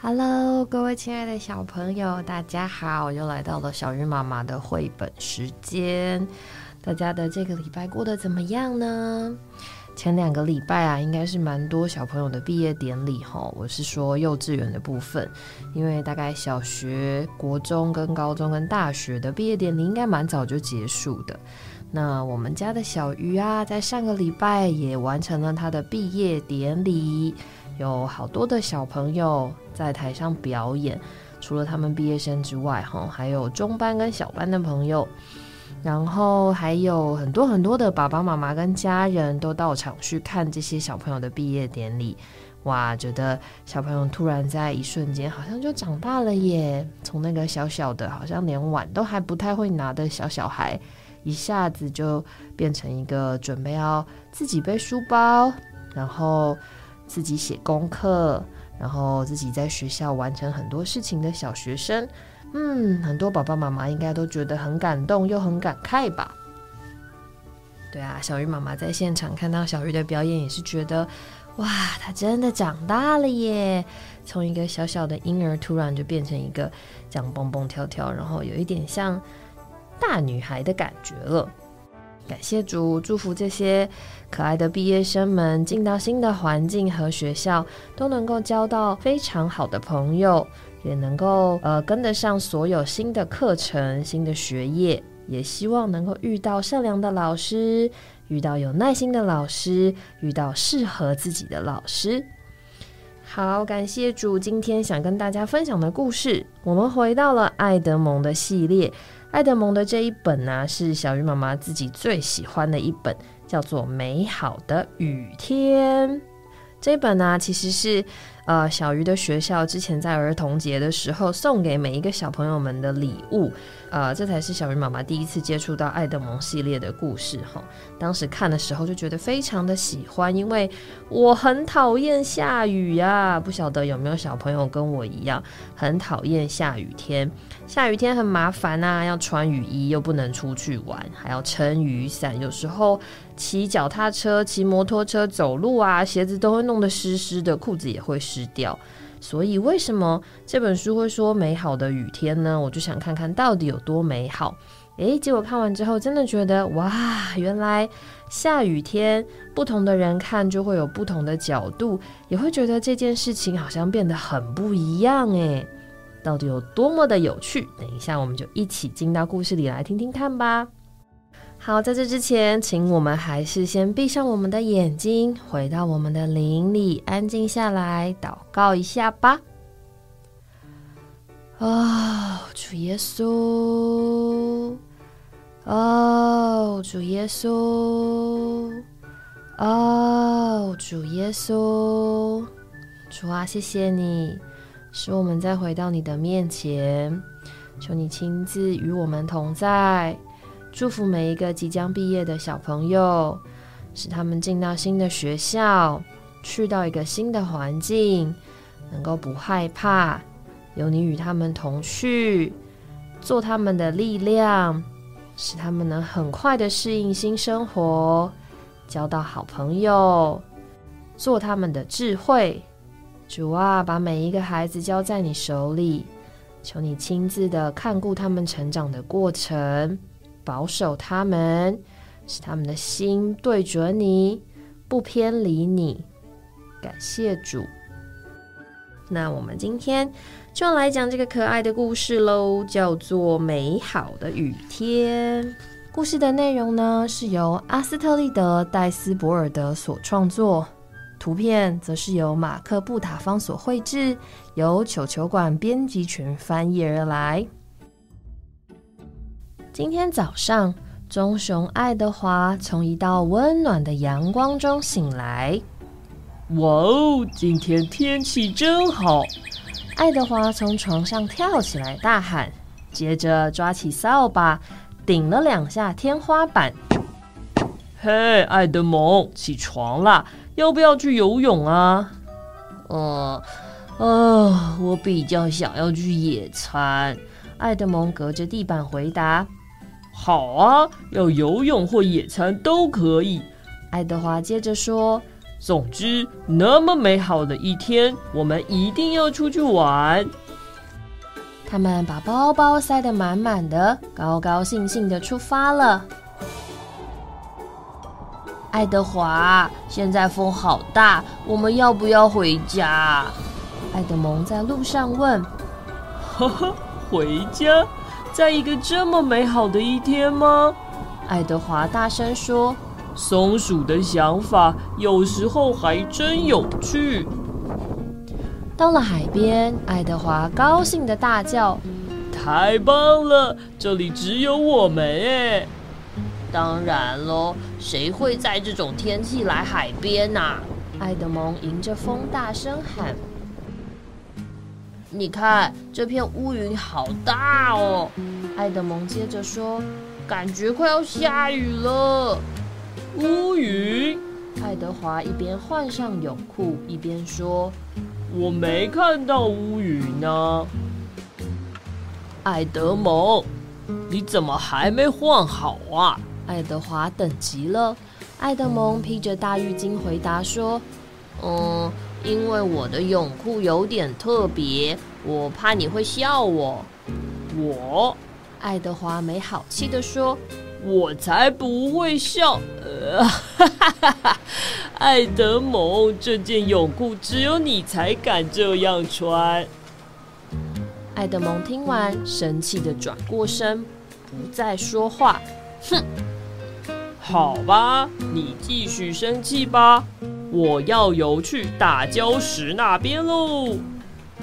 Hello，各位亲爱的小朋友，大家好！又来到了小鱼妈妈的绘本时间。大家的这个礼拜过得怎么样呢？前两个礼拜啊，应该是蛮多小朋友的毕业典礼哈。我是说幼稚园的部分，因为大概小学、国中、跟高中、跟大学的毕业典礼应该蛮早就结束的。那我们家的小鱼啊，在上个礼拜也完成了他的毕业典礼。有好多的小朋友在台上表演，除了他们毕业生之外，哈，还有中班跟小班的朋友，然后还有很多很多的爸爸妈妈跟家人都到场去看这些小朋友的毕业典礼。哇，觉得小朋友突然在一瞬间好像就长大了耶！从那个小小的，好像连碗都还不太会拿的小小孩，一下子就变成一个准备要自己背书包，然后。自己写功课，然后自己在学校完成很多事情的小学生，嗯，很多爸爸妈妈应该都觉得很感动又很感慨吧？对啊，小鱼妈妈在现场看到小鱼的表演，也是觉得哇，她真的长大了耶！从一个小小的婴儿，突然就变成一个这样蹦蹦跳跳，然后有一点像大女孩的感觉了。感谢主，祝福这些可爱的毕业生们进到新的环境和学校，都能够交到非常好的朋友，也能够呃跟得上所有新的课程、新的学业。也希望能够遇到善良的老师，遇到有耐心的老师，遇到适合自己的老师。好，感谢主，今天想跟大家分享的故事，我们回到了爱德蒙的系列。爱德蒙的这一本呢，是小鱼妈妈自己最喜欢的一本，叫做《美好的雨天》。这本呢，其实是呃小鱼的学校之前在儿童节的时候送给每一个小朋友们的礼物。呃，这才是小鱼妈妈第一次接触到爱德蒙系列的故事哈。当时看的时候就觉得非常的喜欢，因为我很讨厌下雨呀。不晓得有没有小朋友跟我一样，很讨厌下雨天。下雨天很麻烦呐，要穿雨衣又不能出去玩，还要撑雨伞。有时候骑脚踏车、骑摩托车、走路啊，鞋子都会弄得湿湿的，裤子也会湿掉。所以，为什么这本书会说美好的雨天呢？我就想看看到底有多美好。诶，结果看完之后，真的觉得哇，原来下雨天不同的人看就会有不同的角度，也会觉得这件事情好像变得很不一样。诶，到底有多么的有趣？等一下，我们就一起进到故事里来听听看吧。好，在这之前，请我们还是先闭上我们的眼睛，回到我们的灵里，安静下来，祷告一下吧。哦，主耶稣，哦，主耶稣，哦，主耶稣，主啊，谢谢你，使我们再回到你的面前，求你亲自与我们同在。祝福每一个即将毕业的小朋友，使他们进到新的学校，去到一个新的环境，能够不害怕，有你与他们同去，做他们的力量，使他们能很快的适应新生活，交到好朋友，做他们的智慧。主啊，把每一个孩子交在你手里，求你亲自的看顾他们成长的过程。保守他们，使他们的心对准你，不偏离你。感谢主。那我们今天就来讲这个可爱的故事喽，叫做《美好的雨天》。故事的内容呢，是由阿斯特利德·戴斯博尔德所创作，图片则是由马克·布塔方所绘制，由球球馆编辑群翻译而来。今天早上，棕熊爱德华从一道温暖的阳光中醒来。哇哦，今天天气真好！爱德华从床上跳起来，大喊，接着抓起扫把，顶了两下天花板。嘿，爱德蒙，起床啦！要不要去游泳啊？呃，呃，我比较想要去野餐。爱德蒙隔着地板回答。好啊，要游泳或野餐都可以。爱德华接着说：“总之，那么美好的一天，我们一定要出去玩。他们把包包塞得满满的，高高兴兴的出发了。爱德华，现在风好大，我们要不要回家？爱德蒙在路上问。呵呵，回家，在一个这么美好的一天吗？爱德华大声说。松鼠的想法有时候还真有趣。到了海边，爱德华高兴的大叫：“太棒了！这里只有我们哎！”当然喽，谁会在这种天气来海边呐？爱德蒙迎着风大声喊：“你看，这片乌云好大哦！”爱德蒙接着说：“感觉快要下雨了。”乌云，爱德华一边换上泳裤一边说：“我没看到乌云呢。”爱德蒙，你怎么还没换好啊？爱德华等急了。爱德蒙披着大浴巾回答说：“嗯，因为我的泳裤有点特别，我怕你会笑我。”我，爱德华没好气的说。我才不会笑！呃，爱德蒙，这件泳裤只有你才敢这样穿。爱德蒙听完，生气的转过身，不再说话。哼，好吧，你继续生气吧。我要游去大礁石那边喽！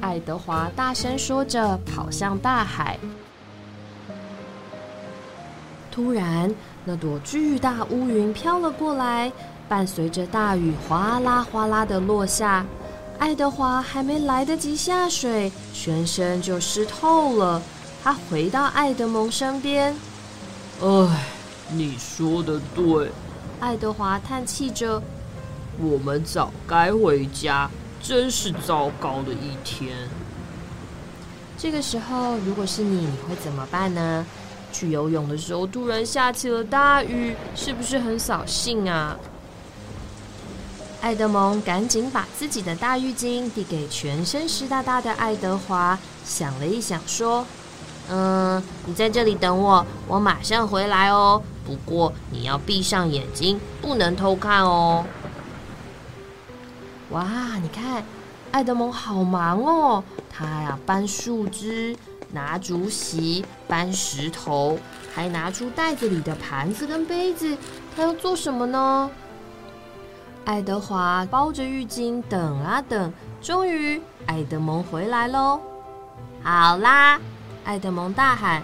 爱德华大声说着，跑向大海。突然，那朵巨大乌云飘了过来，伴随着大雨哗啦哗啦的落下。爱德华还没来得及下水，全身就湿透了。他回到爱德蒙身边。唉，你说的对，爱德华叹气着。我们早该回家，真是糟糕的一天。这个时候，如果是你，你会怎么办呢？去游泳的时候，突然下起了大雨，是不是很扫兴啊？爱德蒙赶紧把自己的大浴巾递给全身湿哒哒的爱德华，想了一想，说：“嗯，你在这里等我，我马上回来哦。不过你要闭上眼睛，不能偷看哦。”哇，你看，爱德蒙好忙哦，他呀搬树枝。拿竹席搬石头，还拿出袋子里的盘子跟杯子，他要做什么呢？爱德华包着浴巾等啊等，终于爱德蒙回来喽！好啦，爱德蒙大喊：“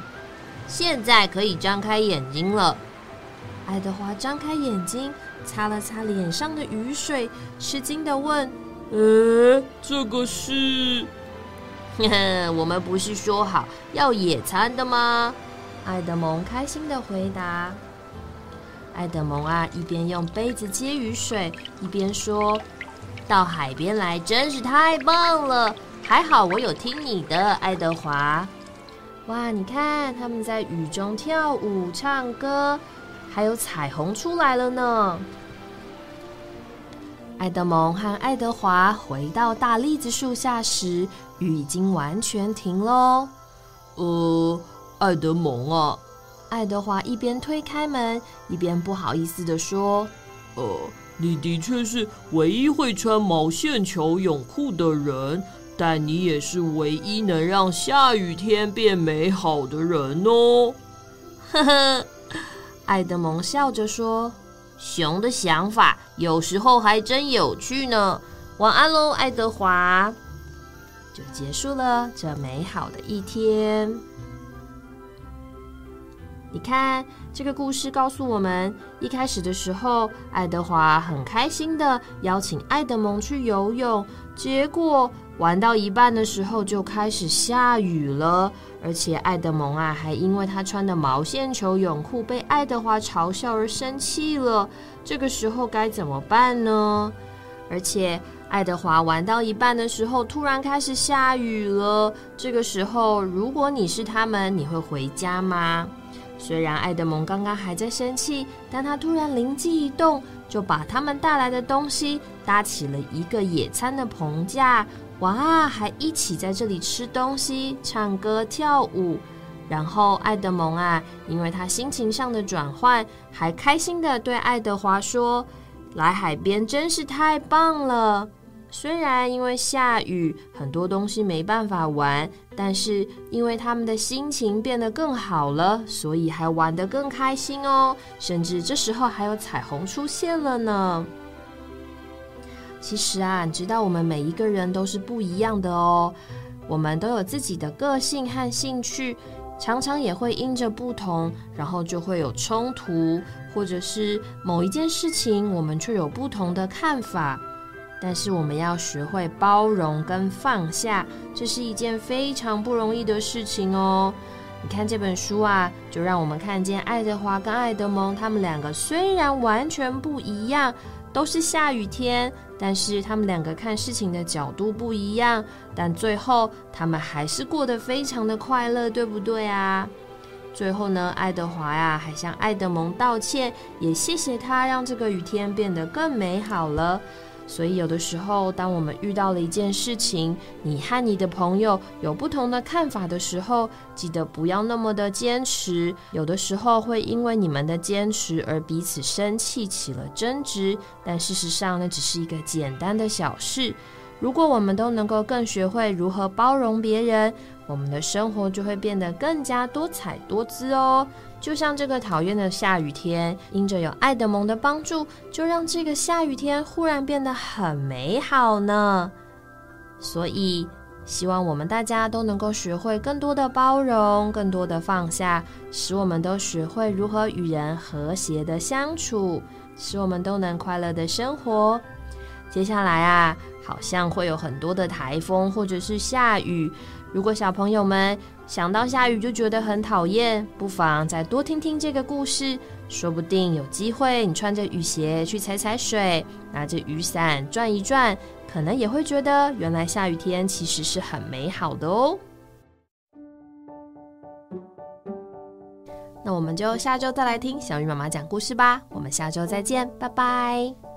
现在可以张开眼睛了！”爱德华张开眼睛，擦了擦脸上的雨水，吃惊的问：“呃，这个是？” 我们不是说好要野餐的吗？爱德蒙开心的回答。爱德蒙啊，一边用杯子接雨水，一边说：“到海边来真是太棒了，还好我有听你的，爱德华。”哇，你看他们在雨中跳舞、唱歌，还有彩虹出来了呢。爱德蒙和爱德华回到大栗子树下时，雨已经完全停喽。呃，爱德蒙啊，爱德华一边推开门，一边不好意思的说：“呃，你的确是唯一会穿毛线球泳裤的人，但你也是唯一能让下雨天变美好的人哦。”呵呵，爱德蒙笑着说。熊的想法有时候还真有趣呢。晚安喽，爱德华。就结束了这美好的一天。你看，这个故事告诉我们，一开始的时候，爱德华很开心的邀请爱德蒙去游泳，结果玩到一半的时候就开始下雨了。而且爱德蒙啊，还因为他穿的毛线球泳裤被爱德华嘲笑而生气了。这个时候该怎么办呢？而且爱德华玩到一半的时候，突然开始下雨了。这个时候，如果你是他们，你会回家吗？虽然爱德蒙刚刚还在生气，但他突然灵机一动，就把他们带来的东西搭起了一个野餐的棚架，哇，还一起在这里吃东西、唱歌、跳舞。然后爱德蒙啊，因为他心情上的转换，还开心的对爱德华说：“来海边真是太棒了。”虽然因为下雨，很多东西没办法玩，但是因为他们的心情变得更好了，所以还玩得更开心哦。甚至这时候还有彩虹出现了呢。其实啊，你知道我们每一个人都是不一样的哦，我们都有自己的个性和兴趣，常常也会因着不同，然后就会有冲突，或者是某一件事情，我们却有不同的看法。但是我们要学会包容跟放下，这是一件非常不容易的事情哦。你看这本书啊，就让我们看见爱德华跟爱德蒙他们两个虽然完全不一样，都是下雨天，但是他们两个看事情的角度不一样，但最后他们还是过得非常的快乐，对不对啊？最后呢，爱德华呀还向爱德蒙道歉，也谢谢他让这个雨天变得更美好了。所以，有的时候，当我们遇到了一件事情，你和你的朋友有不同的看法的时候，记得不要那么的坚持。有的时候会因为你们的坚持而彼此生气，起了争执。但事实上，那只是一个简单的小事。如果我们都能够更学会如何包容别人，我们的生活就会变得更加多彩多姿哦。就像这个讨厌的下雨天，因着有爱德蒙的帮助，就让这个下雨天忽然变得很美好呢。所以，希望我们大家都能够学会更多的包容，更多的放下，使我们都学会如何与人和谐的相处，使我们都能快乐的生活。接下来啊，好像会有很多的台风或者是下雨。如果小朋友们想到下雨就觉得很讨厌，不妨再多听听这个故事，说不定有机会你穿着雨鞋去踩踩水，拿着雨伞转一转，可能也会觉得原来下雨天其实是很美好的哦。那我们就下周再来听小鱼妈妈讲故事吧，我们下周再见，拜拜。